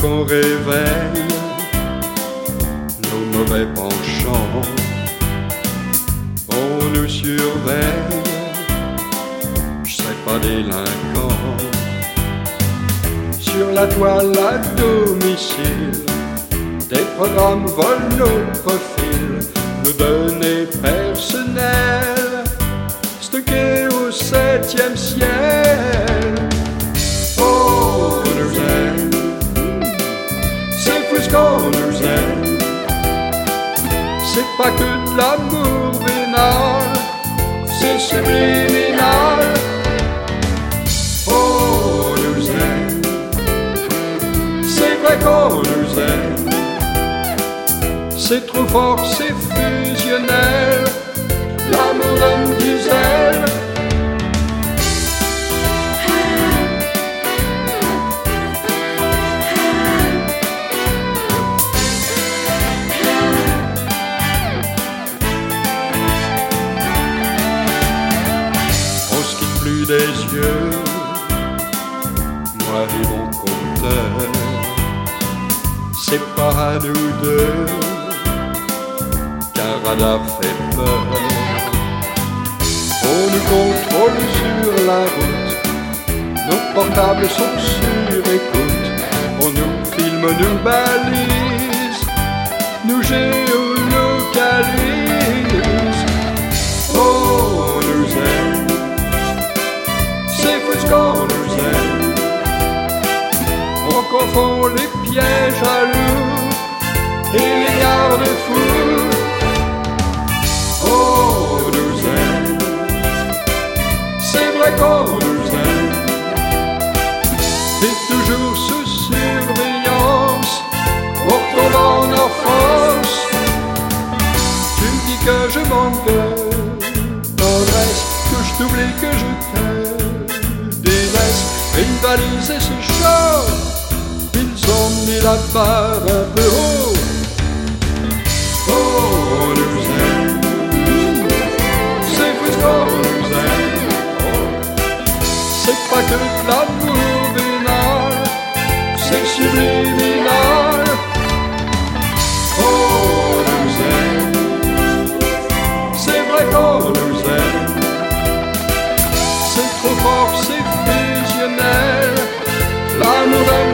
qu'on réveille nos mauvais penchants. On nous surveille, je serai pas délinquant. Sur la toile à domicile, des programmes volent nos profils, nos données personnelles, stockées au septième ciel. Pas que de l'amour vénal, c'est subliminal. Oh, nous aime, c'est vrai qu'on nous aime. C'est trop fort, c'est fusionnel, l'amour donne des yeux, moi et mon compteur. C'est pas à nous deux qu'un radar fait peur. On nous contrôle sur la route, nos portables sont sur écoute. On nous filme, nous balise, nous géolocalise. On confond les pièges à loups et les garde-fous. Oh, nous aime, c'est vrai qu'on nous aime. Et toujours sous surveillance, on retrouve en enfance. Tu me dis que je manque de que je t'oublie, que valise c'est chaud, ils ont mis la barre un peu haut. Oh, on nous aime, c'est plus qu'on nous aime. C'est pas que l'amour vénal, c'est subliminal. Oh, on nous aime, c'est vrai qu'on nous aime. L'amour